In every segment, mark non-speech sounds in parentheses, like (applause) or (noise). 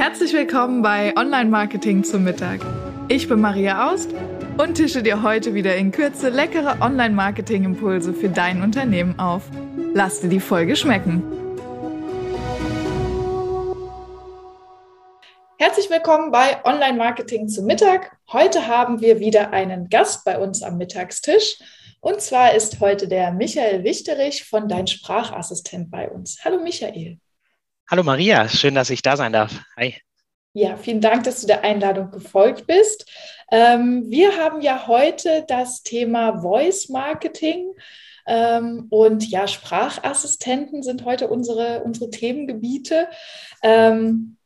Herzlich willkommen bei Online Marketing zum Mittag. Ich bin Maria Aust und tische dir heute wieder in Kürze leckere Online Marketing Impulse für dein Unternehmen auf. Lass dir die Folge schmecken. Herzlich willkommen bei Online Marketing zum Mittag. Heute haben wir wieder einen Gast bei uns am Mittagstisch. Und zwar ist heute der Michael Wichterich von Dein Sprachassistent bei uns. Hallo Michael. Hallo Maria, schön, dass ich da sein darf. Hi. Ja, vielen Dank, dass du der Einladung gefolgt bist. Ähm, wir haben ja heute das Thema Voice Marketing. Ähm, und ja, Sprachassistenten sind heute unsere, unsere Themengebiete. Ähm,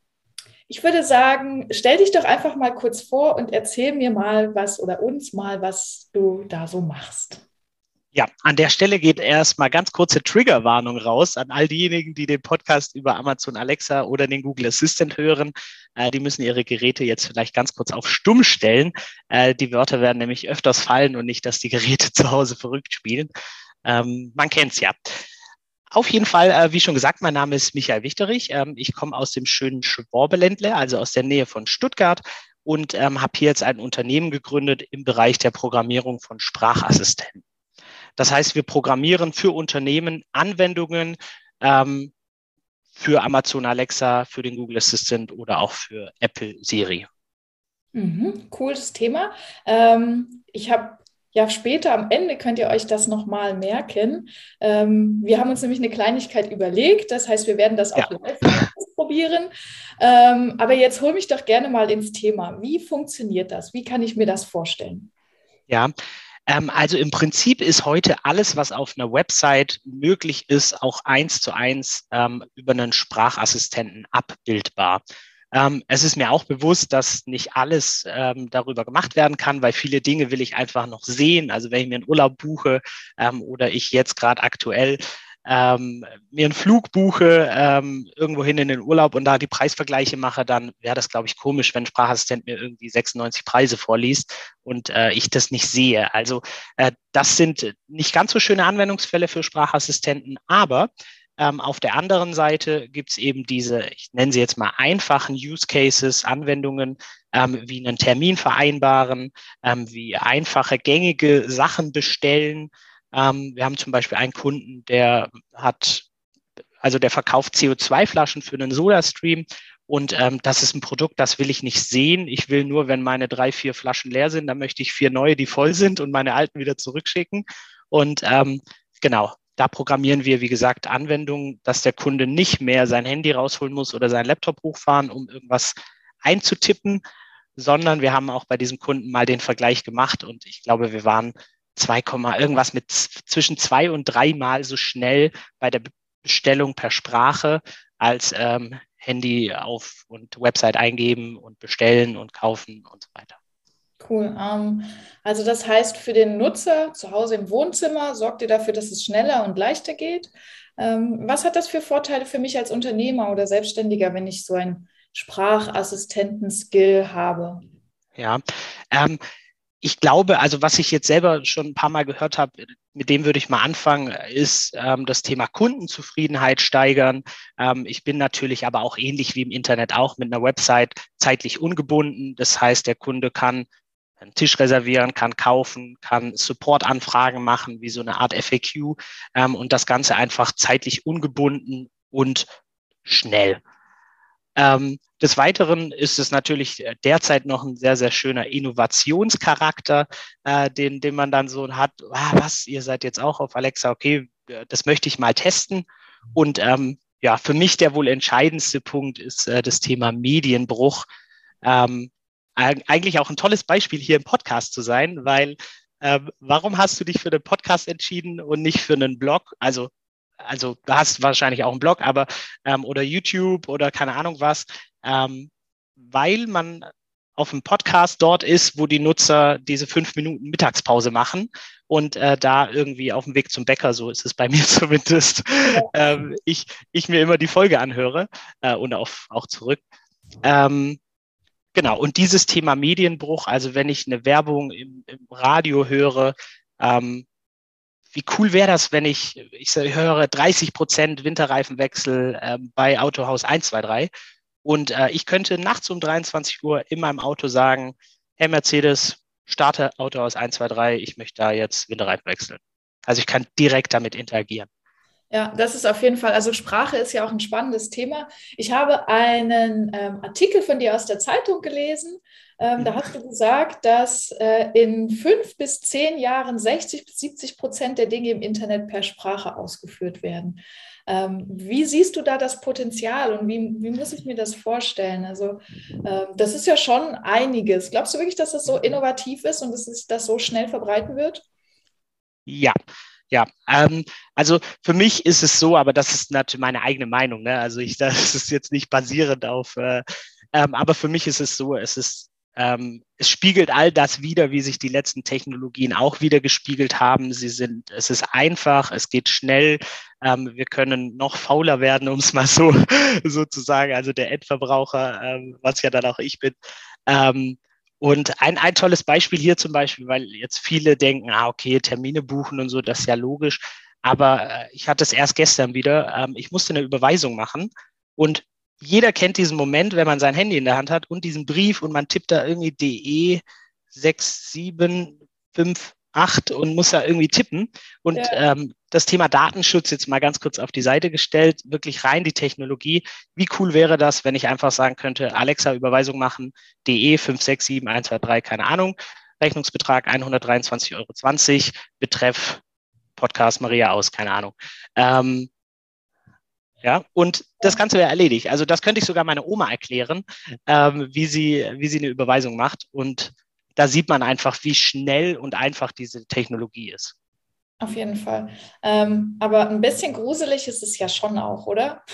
ich würde sagen, stell dich doch einfach mal kurz vor und erzähl mir mal was oder uns mal, was du da so machst. Ja, an der Stelle geht erstmal ganz kurze Triggerwarnung raus an all diejenigen, die den Podcast über Amazon Alexa oder den Google Assistant hören. Äh, die müssen ihre Geräte jetzt vielleicht ganz kurz auf Stumm stellen. Äh, die Wörter werden nämlich öfters fallen und nicht, dass die Geräte (laughs) zu Hause verrückt spielen. Ähm, man kennt's ja. Auf jeden Fall, äh, wie schon gesagt, mein Name ist Michael Wichterich. Ähm, ich komme aus dem schönen Schwabeländle, also aus der Nähe von Stuttgart und ähm, habe hier jetzt ein Unternehmen gegründet im Bereich der Programmierung von Sprachassistenten. Das heißt, wir programmieren für Unternehmen Anwendungen ähm, für Amazon Alexa, für den Google Assistant oder auch für Apple Siri. Mhm, cooles Thema. Ähm, ich habe ja später am Ende könnt ihr euch das nochmal merken. Ähm, wir haben uns nämlich eine Kleinigkeit überlegt. Das heißt, wir werden das auch ja. live ausprobieren. Ähm, aber jetzt hol mich doch gerne mal ins Thema. Wie funktioniert das? Wie kann ich mir das vorstellen? Ja, ähm, also im Prinzip ist heute alles, was auf einer Website möglich ist, auch eins zu eins ähm, über einen Sprachassistenten abbildbar. Ähm, es ist mir auch bewusst, dass nicht alles ähm, darüber gemacht werden kann, weil viele Dinge will ich einfach noch sehen. Also wenn ich mir einen Urlaub buche ähm, oder ich jetzt gerade aktuell ähm, mir einen Flug buche, ähm, irgendwohin in den Urlaub und da die Preisvergleiche mache, dann wäre das, glaube ich, komisch, wenn ein Sprachassistent mir irgendwie 96 Preise vorliest und äh, ich das nicht sehe. Also äh, das sind nicht ganz so schöne Anwendungsfälle für Sprachassistenten, aber ähm, auf der anderen Seite gibt es eben diese, ich nenne sie jetzt mal einfachen Use Cases, Anwendungen, ähm, wie einen Termin vereinbaren, ähm, wie einfache gängige Sachen bestellen, ähm, wir haben zum Beispiel einen Kunden, der hat, also der verkauft CO2-Flaschen für einen Soda-Stream und ähm, das ist ein Produkt, das will ich nicht sehen. Ich will nur, wenn meine drei, vier Flaschen leer sind, dann möchte ich vier neue, die voll sind und meine alten wieder zurückschicken. Und ähm, genau, da programmieren wir, wie gesagt, Anwendungen, dass der Kunde nicht mehr sein Handy rausholen muss oder sein Laptop hochfahren, um irgendwas einzutippen, sondern wir haben auch bei diesem Kunden mal den Vergleich gemacht und ich glaube, wir waren 2, irgendwas mit zwischen zwei und dreimal so schnell bei der Bestellung per Sprache als ähm, Handy auf und Website eingeben und bestellen und kaufen und so weiter. Cool. Ähm, also das heißt, für den Nutzer zu Hause im Wohnzimmer sorgt ihr dafür, dass es schneller und leichter geht. Ähm, was hat das für Vorteile für mich als Unternehmer oder Selbstständiger, wenn ich so einen Sprachassistenten-Skill habe? Ja, ähm, ich glaube, also was ich jetzt selber schon ein paar Mal gehört habe, mit dem würde ich mal anfangen, ist ähm, das Thema Kundenzufriedenheit steigern. Ähm, ich bin natürlich aber auch ähnlich wie im Internet auch mit einer Website zeitlich ungebunden. Das heißt, der Kunde kann einen Tisch reservieren, kann kaufen, kann Support-Anfragen machen, wie so eine Art FAQ ähm, und das Ganze einfach zeitlich ungebunden und schnell. Ähm, des Weiteren ist es natürlich derzeit noch ein sehr, sehr schöner Innovationscharakter, äh, den, den man dann so hat. Ah, was, ihr seid jetzt auch auf Alexa, okay, das möchte ich mal testen. Und ähm, ja, für mich der wohl entscheidendste Punkt ist äh, das Thema Medienbruch. Ähm, eigentlich auch ein tolles Beispiel hier im Podcast zu sein, weil ähm, warum hast du dich für den Podcast entschieden und nicht für einen Blog? Also also du hast wahrscheinlich auch einen Blog, aber ähm, oder YouTube oder keine Ahnung was, ähm, weil man auf dem Podcast dort ist, wo die Nutzer diese fünf Minuten Mittagspause machen und äh, da irgendwie auf dem Weg zum Bäcker, so ist es bei (laughs) mir zumindest, ähm, ich, ich mir immer die Folge anhöre äh, und auch, auch zurück. Ähm, genau, und dieses Thema Medienbruch, also wenn ich eine Werbung im, im Radio höre, ähm, wie cool wäre das, wenn ich, ich höre 30 Prozent Winterreifenwechsel äh, bei Autohaus 123 Und äh, ich könnte nachts um 23 Uhr in meinem Auto sagen, hey Mercedes, starte Auto aus 1, 2, 3, ich möchte da jetzt Winterreifen wechseln. Also ich kann direkt damit interagieren. Ja, das ist auf jeden Fall, also Sprache ist ja auch ein spannendes Thema. Ich habe einen ähm, Artikel von dir aus der Zeitung gelesen. Ähm, da hast du gesagt, dass äh, in fünf bis zehn Jahren 60 bis 70 Prozent der Dinge im Internet per Sprache ausgeführt werden. Ähm, wie siehst du da das Potenzial und wie, wie muss ich mir das vorstellen? Also, ähm, das ist ja schon einiges. Glaubst du wirklich, dass das so innovativ ist und dass sich das so schnell verbreiten wird? Ja, ja, ähm, also für mich ist es so, aber das ist natürlich meine eigene Meinung. Ne? Also ich, (laughs) das ist jetzt nicht basierend auf, äh, ähm, aber für mich ist es so, es ist ähm, es spiegelt all das wieder, wie sich die letzten Technologien auch wieder gespiegelt haben. Sie sind, es ist einfach, es geht schnell. Ähm, wir können noch fauler werden, um es mal so (laughs) sozusagen, also der Endverbraucher, ähm, was ja dann auch ich bin. Ähm, und ein, ein tolles Beispiel hier zum Beispiel, weil jetzt viele denken, ah, okay, Termine buchen und so, das ist ja logisch. Aber äh, ich hatte es erst gestern wieder. Ähm, ich musste eine Überweisung machen und jeder kennt diesen Moment, wenn man sein Handy in der Hand hat und diesen Brief und man tippt da irgendwie DE 6758 und muss da irgendwie tippen. Und ja. ähm, das Thema Datenschutz jetzt mal ganz kurz auf die Seite gestellt, wirklich rein die Technologie. Wie cool wäre das, wenn ich einfach sagen könnte, Alexa Überweisung machen, DE 567123, keine Ahnung, Rechnungsbetrag 123,20 Euro, Betreff Podcast Maria aus, keine Ahnung. Ähm, ja, und das Ganze wäre erledigt. Also das könnte ich sogar meiner Oma erklären, ähm, wie, sie, wie sie eine Überweisung macht. Und da sieht man einfach, wie schnell und einfach diese Technologie ist. Auf jeden Fall. Ähm, aber ein bisschen gruselig ist es ja schon auch, oder?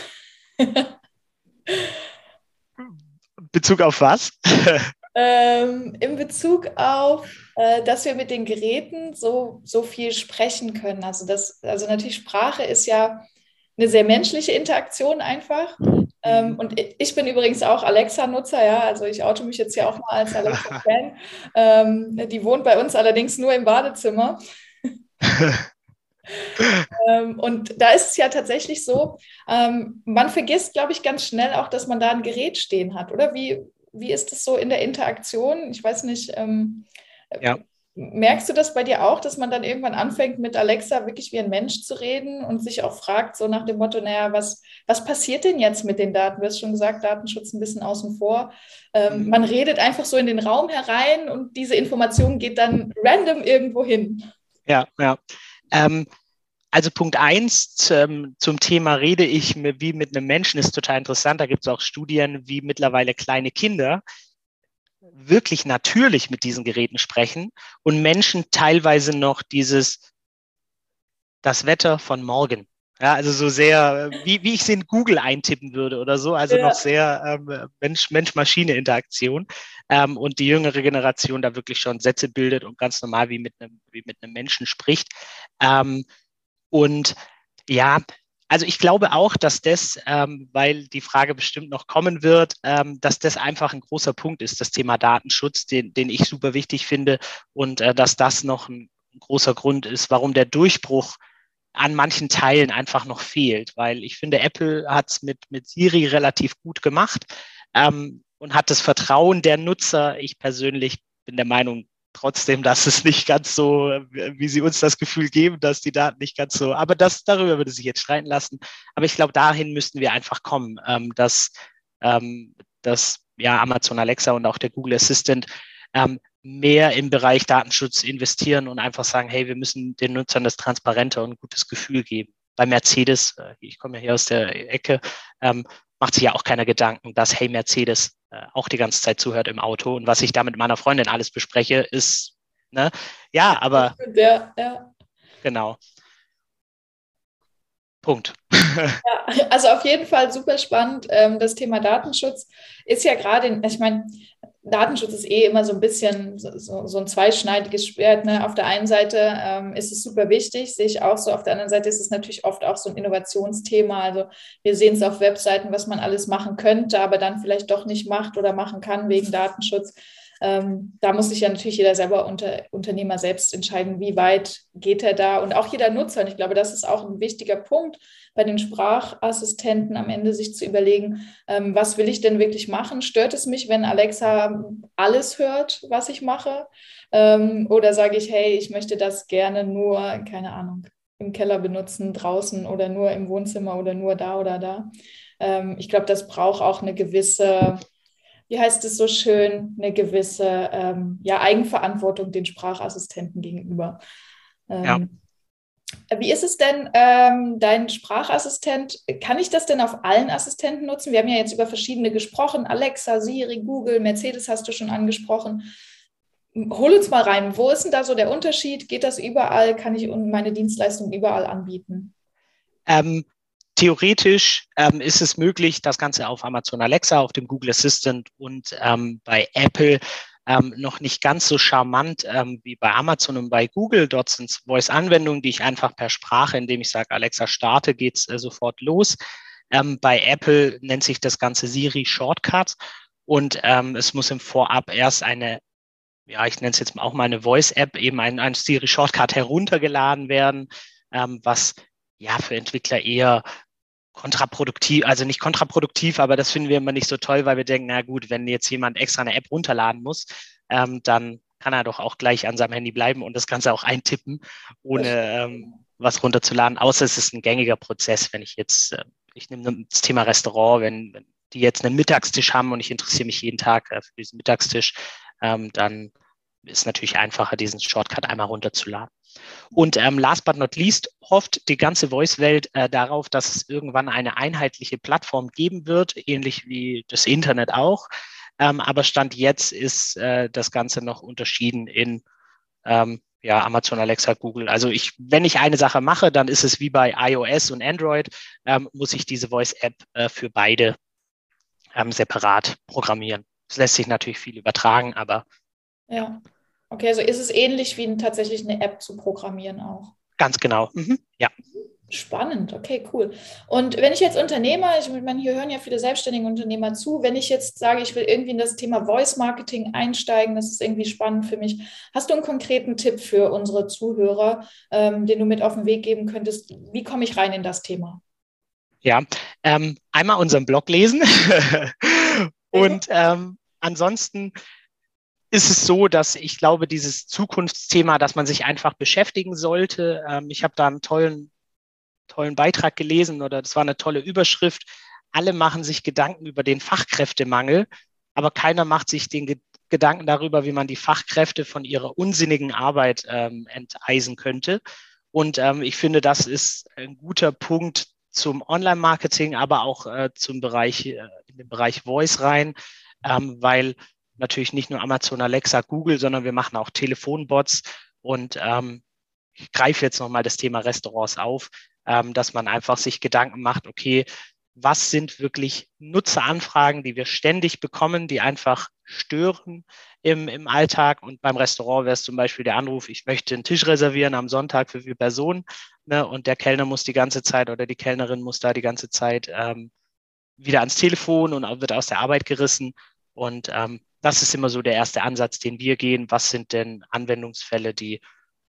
(laughs) Bezug auf was? (laughs) ähm, in Bezug auf, äh, dass wir mit den Geräten so, so viel sprechen können. Also, das, also natürlich Sprache ist ja eine sehr menschliche Interaktion einfach. Ähm, und ich bin übrigens auch Alexa-Nutzer, ja, also ich oute mich jetzt ja auch mal als Alexa-Fan. (laughs) ähm, die wohnt bei uns allerdings nur im Badezimmer. (laughs) ähm, und da ist es ja tatsächlich so, ähm, man vergisst, glaube ich, ganz schnell auch, dass man da ein Gerät stehen hat, oder? Wie, wie ist das so in der Interaktion? Ich weiß nicht, ähm, ja. Merkst du das bei dir auch, dass man dann irgendwann anfängt, mit Alexa wirklich wie ein Mensch zu reden und sich auch fragt, so nach dem Motto, naja, was, was passiert denn jetzt mit den Daten? Du hast schon gesagt, Datenschutz ein bisschen außen vor. Ähm, mhm. Man redet einfach so in den Raum herein und diese Information geht dann random irgendwo hin. Ja, ja. Ähm, also Punkt eins zum, zum Thema rede ich wie mit einem Menschen ist total interessant. Da gibt es auch Studien, wie mittlerweile kleine Kinder wirklich natürlich mit diesen Geräten sprechen und Menschen teilweise noch dieses, das Wetter von morgen. Ja, also so sehr, wie, wie ich es in Google eintippen würde oder so, also ja. noch sehr ähm, Mensch-Maschine-Interaktion. Ähm, und die jüngere Generation da wirklich schon Sätze bildet und ganz normal wie mit einem, wie mit einem Menschen spricht. Ähm, und ja, also ich glaube auch, dass das, ähm, weil die Frage bestimmt noch kommen wird, ähm, dass das einfach ein großer Punkt ist, das Thema Datenschutz, den, den ich super wichtig finde und äh, dass das noch ein, großer Grund ist, warum der Durchbruch an manchen Teilen einfach noch fehlt, weil ich finde, Apple hat es mit, mit Siri relativ gut gemacht ähm, und hat das Vertrauen der Nutzer. Ich persönlich bin der Meinung, trotzdem, dass es nicht ganz so, wie sie uns das Gefühl geben, dass die Daten nicht ganz so, aber das, darüber würde sich jetzt streiten lassen. Aber ich glaube, dahin müssten wir einfach kommen, ähm, dass, ähm, dass ja, Amazon Alexa und auch der Google Assistant ähm, mehr im Bereich Datenschutz investieren und einfach sagen, hey, wir müssen den Nutzern das transparente und gutes Gefühl geben. Bei Mercedes, äh, ich komme ja hier aus der Ecke, ähm, macht sich ja auch keiner Gedanken, dass, hey, Mercedes äh, auch die ganze Zeit zuhört im Auto. Und was ich da mit meiner Freundin alles bespreche, ist, ne, ja, aber. Ja, ja. Genau. Punkt. Also auf jeden Fall super spannend. Ähm, das Thema Datenschutz ist ja gerade, ich meine, Datenschutz ist eh immer so ein bisschen so, so ein zweischneidiges Schwert. Ne? Auf der einen Seite ähm, ist es super wichtig, sehe ich auch so. Auf der anderen Seite ist es natürlich oft auch so ein Innovationsthema. Also wir sehen es auf Webseiten, was man alles machen könnte, aber dann vielleicht doch nicht macht oder machen kann wegen Datenschutz. Ähm, da muss sich ja natürlich jeder selber unter, Unternehmer selbst entscheiden, wie weit geht er da und auch jeder Nutzer. Und ich glaube, das ist auch ein wichtiger Punkt bei den Sprachassistenten am Ende, sich zu überlegen, ähm, was will ich denn wirklich machen? Stört es mich, wenn Alexa alles hört, was ich mache? Ähm, oder sage ich, hey, ich möchte das gerne nur, keine Ahnung, im Keller benutzen, draußen oder nur im Wohnzimmer oder nur da oder da. Ähm, ich glaube, das braucht auch eine gewisse, wie heißt es so schön, eine gewisse ähm, ja, Eigenverantwortung den Sprachassistenten gegenüber. Ähm, ja. Wie ist es denn, ähm, dein Sprachassistent? Kann ich das denn auf allen Assistenten nutzen? Wir haben ja jetzt über verschiedene gesprochen. Alexa, Siri, Google, Mercedes hast du schon angesprochen hol uns mal rein. Wo ist denn da so der Unterschied? Geht das überall? Kann ich meine Dienstleistung überall anbieten? Ähm, theoretisch ähm, ist es möglich, das Ganze auf Amazon Alexa, auf dem Google Assistant und ähm, bei Apple ähm, noch nicht ganz so charmant ähm, wie bei Amazon und bei Google. Dort sind Voice-Anwendungen, die ich einfach per Sprache, indem ich sage, Alexa starte, geht es äh, sofort los. Ähm, bei Apple nennt sich das Ganze Siri Shortcut und ähm, es muss im Vorab erst eine ja, ich nenne es jetzt auch mal eine Voice-App, eben ein, ein Siri Shortcut heruntergeladen werden, ähm, was ja für Entwickler eher kontraproduktiv, also nicht kontraproduktiv, aber das finden wir immer nicht so toll, weil wir denken, na gut, wenn jetzt jemand extra eine App runterladen muss, ähm, dann kann er doch auch gleich an seinem Handy bleiben und das Ganze auch eintippen, ohne ähm, was runterzuladen, außer es ist ein gängiger Prozess, wenn ich jetzt, äh, ich nehme das Thema Restaurant, wenn, wenn die jetzt einen Mittagstisch haben und ich interessiere mich jeden Tag äh, für diesen Mittagstisch, ähm, dann ist natürlich einfacher, diesen Shortcut einmal runterzuladen. Und ähm, last but not least hofft die ganze Voice-Welt äh, darauf, dass es irgendwann eine einheitliche Plattform geben wird, ähnlich wie das Internet auch. Ähm, aber Stand jetzt ist äh, das Ganze noch unterschieden in ähm, ja, Amazon, Alexa, Google. Also ich, wenn ich eine Sache mache, dann ist es wie bei iOS und Android, ähm, muss ich diese Voice-App äh, für beide ähm, separat programmieren. Es lässt sich natürlich viel übertragen, aber ja. Okay, also ist es ähnlich wie tatsächlich eine App zu programmieren auch. Ganz genau. Mhm. Ja. Spannend, okay, cool. Und wenn ich jetzt Unternehmer, ich meine, hier hören ja viele selbstständige Unternehmer zu, wenn ich jetzt sage, ich will irgendwie in das Thema Voice Marketing einsteigen, das ist irgendwie spannend für mich. Hast du einen konkreten Tipp für unsere Zuhörer, ähm, den du mit auf den Weg geben könntest? Wie komme ich rein in das Thema? Ja, ähm, einmal unseren Blog lesen (laughs) und ähm, ansonsten ist es so, dass ich glaube, dieses Zukunftsthema, dass man sich einfach beschäftigen sollte. Ähm, ich habe da einen tollen, tollen Beitrag gelesen oder das war eine tolle Überschrift. Alle machen sich Gedanken über den Fachkräftemangel, aber keiner macht sich den Ge Gedanken darüber, wie man die Fachkräfte von ihrer unsinnigen Arbeit ähm, enteisen könnte. Und ähm, ich finde, das ist ein guter Punkt zum Online-Marketing, aber auch äh, zum Bereich, äh, in den Bereich Voice rein, ähm, weil natürlich nicht nur Amazon Alexa, Google, sondern wir machen auch Telefonbots und ähm, ich greife jetzt nochmal das Thema Restaurants auf, ähm, dass man einfach sich Gedanken macht, okay, was sind wirklich Nutzeranfragen, die wir ständig bekommen, die einfach stören im, im Alltag. Und beim Restaurant wäre es zum Beispiel der Anruf, ich möchte einen Tisch reservieren am Sonntag für vier Personen. Ne, und der Kellner muss die ganze Zeit oder die Kellnerin muss da die ganze Zeit ähm, wieder ans Telefon und wird aus der Arbeit gerissen. Und ähm, das ist immer so der erste Ansatz, den wir gehen. Was sind denn Anwendungsfälle, die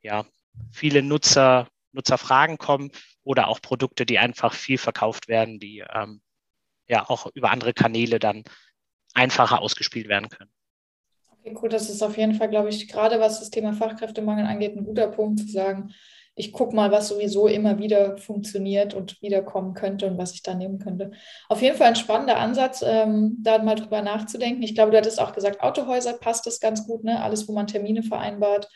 ja viele Nutzer, Nutzerfragen kommen oder auch Produkte, die einfach viel verkauft werden, die ähm, ja auch über andere Kanäle dann einfacher ausgespielt werden können. Okay, cool. Das ist auf jeden Fall, glaube ich, gerade was das Thema Fachkräftemangel angeht, ein guter Punkt zu sagen, ich gucke mal, was sowieso immer wieder funktioniert und wiederkommen könnte und was ich da nehmen könnte. Auf jeden Fall ein spannender Ansatz, ähm, da mal drüber nachzudenken. Ich glaube, du hattest auch gesagt, Autohäuser passt das ganz gut, ne? Alles, wo man Termine vereinbart.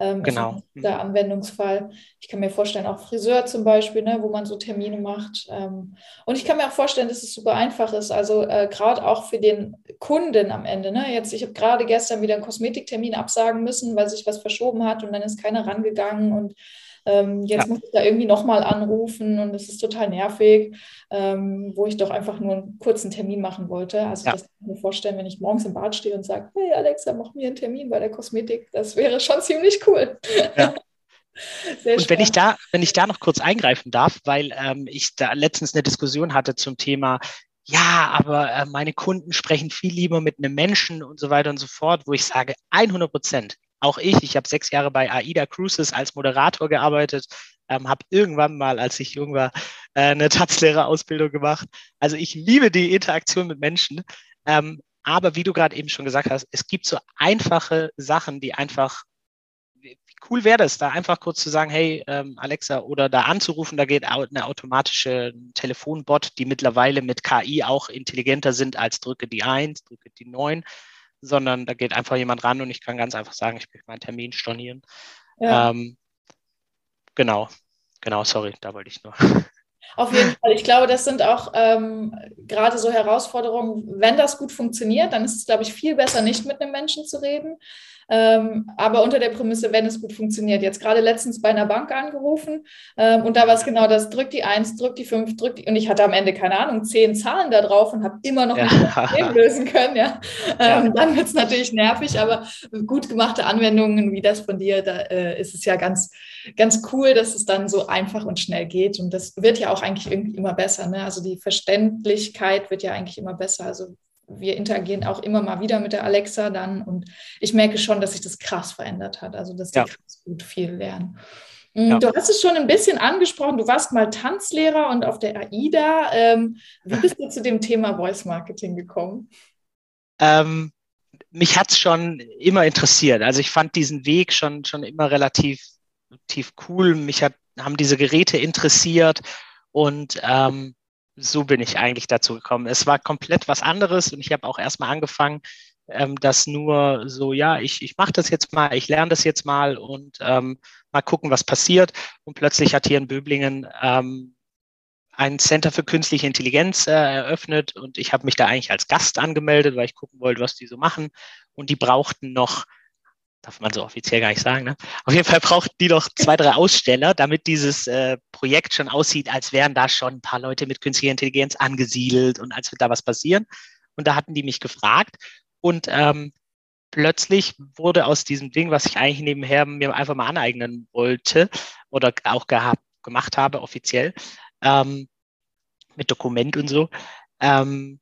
Ähm, genau. Der Anwendungsfall. Ich kann mir vorstellen, auch Friseur zum Beispiel, ne, wo man so Termine macht. Ähm, und ich kann mir auch vorstellen, dass es super einfach ist. Also äh, gerade auch für den Kunden am Ende. Ne? Jetzt, ich habe gerade gestern wieder einen Kosmetiktermin absagen müssen, weil sich was verschoben hat und dann ist keiner rangegangen und ähm, jetzt ja. muss ich da irgendwie nochmal anrufen und es ist total nervig, ähm, wo ich doch einfach nur einen kurzen Termin machen wollte. Also ja. das kann ich mir vorstellen, wenn ich morgens im Bad stehe und sage, hey Alexa, mach mir einen Termin bei der Kosmetik. Das wäre schon ziemlich cool. Ja. (laughs) und wenn ich da, wenn ich da noch kurz eingreifen darf, weil ähm, ich da letztens eine Diskussion hatte zum Thema, ja, aber äh, meine Kunden sprechen viel lieber mit einem Menschen und so weiter und so fort, wo ich sage, 100 Prozent. Auch ich, ich habe sechs Jahre bei AIDA Cruises als Moderator gearbeitet, ähm, habe irgendwann mal, als ich jung war, äh, eine Tanzlehrerausbildung gemacht. Also ich liebe die Interaktion mit Menschen. Ähm, aber wie du gerade eben schon gesagt hast, es gibt so einfache Sachen, die einfach cool wäre das, da einfach kurz zu sagen, hey ähm, Alexa, oder da anzurufen, da geht eine automatische Telefonbot, die mittlerweile mit KI auch intelligenter sind als drücke die 1, drücke die 9, sondern da geht einfach jemand ran und ich kann ganz einfach sagen, ich möchte meinen Termin stornieren. Ja. Ähm, genau, genau, sorry, da wollte ich nur. (laughs) Auf jeden Fall. Ich glaube, das sind auch ähm, gerade so Herausforderungen. Wenn das gut funktioniert, dann ist es, glaube ich, viel besser, nicht mit einem Menschen zu reden. Ähm, aber unter der Prämisse, wenn es gut funktioniert. Jetzt gerade letztens bei einer Bank angerufen ähm, und da war es genau das, drück die 1, drück die 5, drück die, und ich hatte am Ende, keine Ahnung, zehn Zahlen da drauf und habe immer noch ja. nicht das Problem lösen können. Ja. (laughs) Ähm, ja. Dann wird es natürlich nervig, aber gut gemachte Anwendungen wie das von dir, da äh, ist es ja ganz, ganz cool, dass es dann so einfach und schnell geht. Und das wird ja auch eigentlich irgendwie immer besser. Ne? Also die Verständlichkeit wird ja eigentlich immer besser. Also wir interagieren auch immer mal wieder mit der Alexa dann und ich merke schon, dass sich das krass verändert hat, also dass die ja. krass gut viel lernen. Mm, ja. Du hast es schon ein bisschen angesprochen, du warst mal Tanzlehrer und auf der AIDA. Ähm, wie bist du zu dem Thema Voice Marketing gekommen? Ähm, mich hat es schon immer interessiert. Also ich fand diesen Weg schon, schon immer relativ, relativ cool. Mich hat, haben diese Geräte interessiert und ähm, so bin ich eigentlich dazu gekommen. Es war komplett was anderes und ich habe auch erstmal angefangen, ähm, das nur so, ja, ich, ich mache das jetzt mal, ich lerne das jetzt mal und ähm, mal gucken, was passiert. Und plötzlich hat hier in Böblingen ähm, ein Center für künstliche Intelligenz äh, eröffnet und ich habe mich da eigentlich als Gast angemeldet, weil ich gucken wollte, was die so machen. Und die brauchten noch darf man so offiziell gar nicht sagen. Ne? Auf jeden Fall braucht die doch zwei, drei Aussteller, damit dieses äh, Projekt schon aussieht, als wären da schon ein paar Leute mit künstlicher Intelligenz angesiedelt und als würde da was passieren. Und da hatten die mich gefragt und ähm, plötzlich wurde aus diesem Ding, was ich eigentlich nebenher mir einfach mal aneignen wollte oder auch gehabt, gemacht habe, offiziell, ähm, mit Dokument und so, ähm,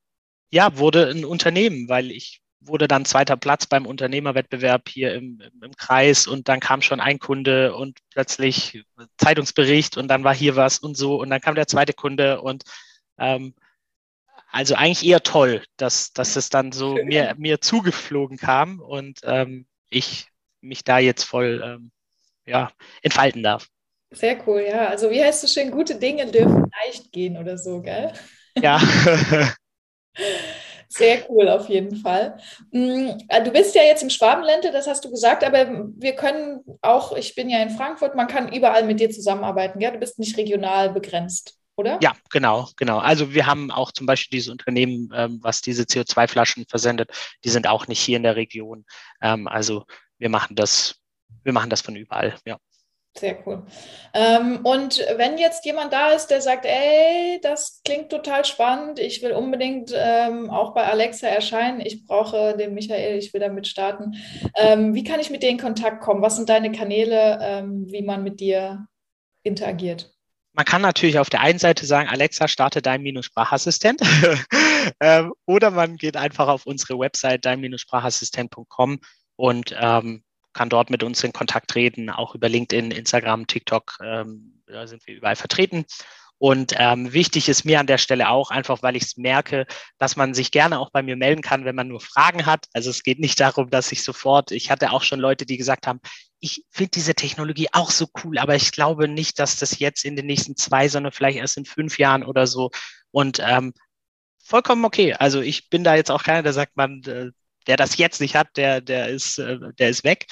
ja, wurde ein Unternehmen, weil ich wurde dann zweiter Platz beim Unternehmerwettbewerb hier im, im, Kreis und dann kam schon ein Kunde und plötzlich Zeitungsbericht und dann war hier was und so und dann kam der zweite Kunde und ähm, also eigentlich eher toll, dass, dass es dann so mir, mir zugeflogen kam und ähm, ich mich da jetzt voll ähm, ja, entfalten darf. Sehr cool, ja. Also wie heißt es schön, gute Dinge dürfen leicht gehen oder so, gell? Ja. (laughs) Sehr cool, auf jeden Fall. Mm, äh, du bist ja jetzt im Schwabenländle, das hast du gesagt, aber wir können auch, ich bin ja in Frankfurt, man kann überall mit dir zusammenarbeiten. Ja? Du bist nicht regional begrenzt, oder? Ja, genau, genau. Also wir haben auch zum Beispiel dieses Unternehmen, ähm, was diese CO2-Flaschen versendet, die sind auch nicht hier in der Region. Ähm, also wir machen das, wir machen das von überall, ja. Sehr cool. Ähm, und wenn jetzt jemand da ist, der sagt, ey, das klingt total spannend, ich will unbedingt ähm, auch bei Alexa erscheinen, ich brauche den Michael, ich will damit starten. Ähm, wie kann ich mit dir in Kontakt kommen? Was sind deine Kanäle, ähm, wie man mit dir interagiert? Man kann natürlich auf der einen Seite sagen, Alexa, starte dein-Sprachassistent. (laughs) Ähm, oder man geht einfach auf unsere Website dein-sprachassistent.com und ähm, kann dort mit uns in Kontakt treten, auch über LinkedIn, Instagram, TikTok, ähm, da sind wir überall vertreten. Und ähm, wichtig ist mir an der Stelle auch, einfach weil ich es merke, dass man sich gerne auch bei mir melden kann, wenn man nur Fragen hat. Also es geht nicht darum, dass ich sofort, ich hatte auch schon Leute, die gesagt haben, ich finde diese Technologie auch so cool, aber ich glaube nicht, dass das jetzt in den nächsten zwei, sondern vielleicht erst in fünf Jahren oder so. Und ähm, vollkommen okay. Also ich bin da jetzt auch keiner, der sagt, man, äh, der das jetzt nicht hat, der, der, ist, äh, der ist weg.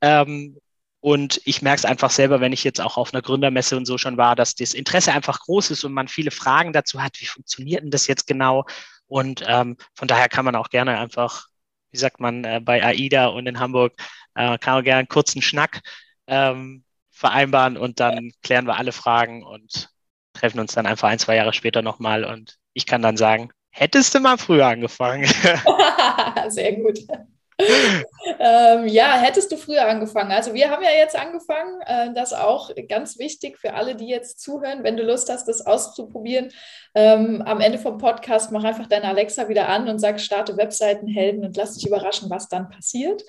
Ähm, und ich merke es einfach selber, wenn ich jetzt auch auf einer Gründermesse und so schon war, dass das Interesse einfach groß ist und man viele Fragen dazu hat, wie funktioniert denn das jetzt genau? Und ähm, von daher kann man auch gerne einfach, wie sagt man, äh, bei AIDA und in Hamburg, äh, kann man gerne einen kurzen Schnack ähm, vereinbaren und dann klären wir alle Fragen und treffen uns dann einfach ein, zwei Jahre später nochmal und ich kann dann sagen, hättest du mal früher angefangen. (laughs) (laughs) Sehr gut. ähm, ja, hättest du früher angefangen? Also wir haben ja jetzt angefangen, äh, das auch ganz wichtig für alle, die jetzt zuhören, wenn du Lust hast, das auszuprobieren. Ähm, am Ende vom Podcast mach einfach deine Alexa wieder an und sag, starte Webseitenhelden und lass dich überraschen, was dann passiert.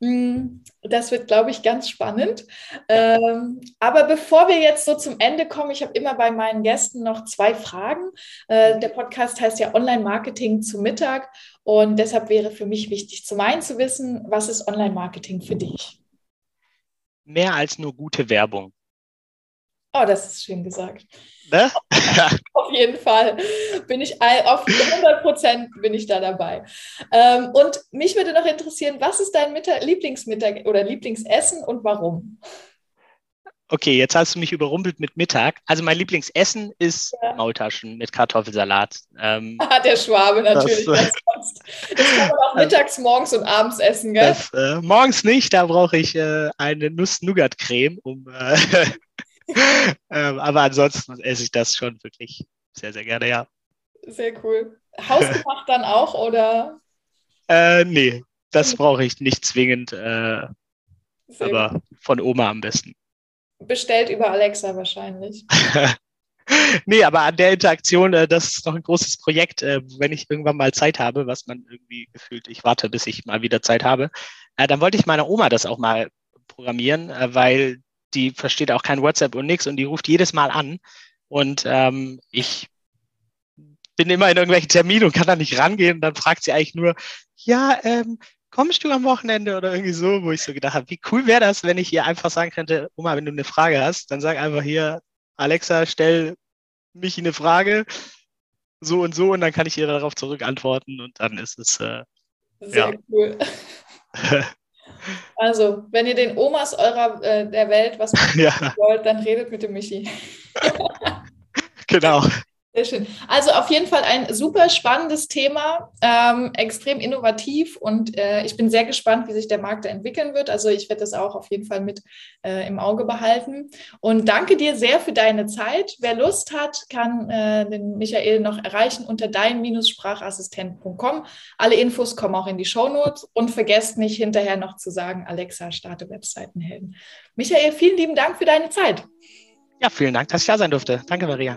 Mm, das wird, glaube ich, ganz spannend. Ähm, aber bevor wir jetzt so zum Ende kommen, ich habe immer bei meinen Gästen noch zwei Fragen. Äh, der Podcast heißt ja Online-Marketing zu Mittag und deshalb wäre für mich wichtig, zum einen zu wissen, was ist Online-Marketing für dich? Mehr als nur gute Werbung. Oh, das ist schön gesagt. Ne? (laughs) auf jeden Fall bin ich auf 100 Prozent bin ich da dabei. Ähm, und mich würde noch interessieren, was ist dein Mittag Lieblingsmittag oder Lieblingsessen und warum? Okay, jetzt hast du mich überrumpelt mit Mittag. Also mein Lieblingsessen ist ja. Maultaschen mit Kartoffelsalat. Ähm, (laughs) ah, der Schwabe natürlich. Das, das, kann man auch (laughs) mittags, morgens und abends essen, gell? Das, äh, morgens nicht, da brauche ich äh, eine Nuss-Nougat-Creme, um äh, (laughs) ähm, aber ansonsten esse ich das schon wirklich sehr, sehr gerne, ja. Sehr cool. Hausgemacht dann auch, oder? Äh, nee, das brauche ich nicht zwingend, äh, aber gut. von Oma am besten. Bestellt über Alexa wahrscheinlich. (laughs) nee, aber an der Interaktion, äh, das ist noch ein großes Projekt, äh, wenn ich irgendwann mal Zeit habe, was man irgendwie gefühlt, ich warte, bis ich mal wieder Zeit habe, äh, dann wollte ich meiner Oma das auch mal programmieren, äh, weil die versteht auch kein WhatsApp und nichts und die ruft jedes Mal an. Und ähm, ich bin immer in irgendwelchen Terminen und kann da nicht rangehen. Und dann fragt sie eigentlich nur, ja, ähm, kommst du am Wochenende oder irgendwie so, wo ich so gedacht habe, wie cool wäre das, wenn ich ihr einfach sagen könnte, Oma, wenn du eine Frage hast, dann sag einfach hier, Alexa, stell mich eine Frage, so und so, und dann kann ich ihr darauf zurück antworten und dann ist es äh, sehr ja. cool. (laughs) Also, wenn ihr den Omas eurer äh, der Welt was (laughs) ja. wollt, dann redet mit dem Michi. genau. Sehr schön. Also auf jeden Fall ein super spannendes Thema, ähm, extrem innovativ und äh, ich bin sehr gespannt, wie sich der Markt da entwickeln wird. Also ich werde das auch auf jeden Fall mit äh, im Auge behalten. Und danke dir sehr für deine Zeit. Wer Lust hat, kann äh, den Michael noch erreichen unter dein-sprachassistent.com. Alle Infos kommen auch in die Show Notes und vergesst nicht hinterher noch zu sagen, Alexa, starte Webseitenhelden. Michael, vielen lieben Dank für deine Zeit. Ja, vielen Dank, dass ich da sein durfte. Danke, Maria.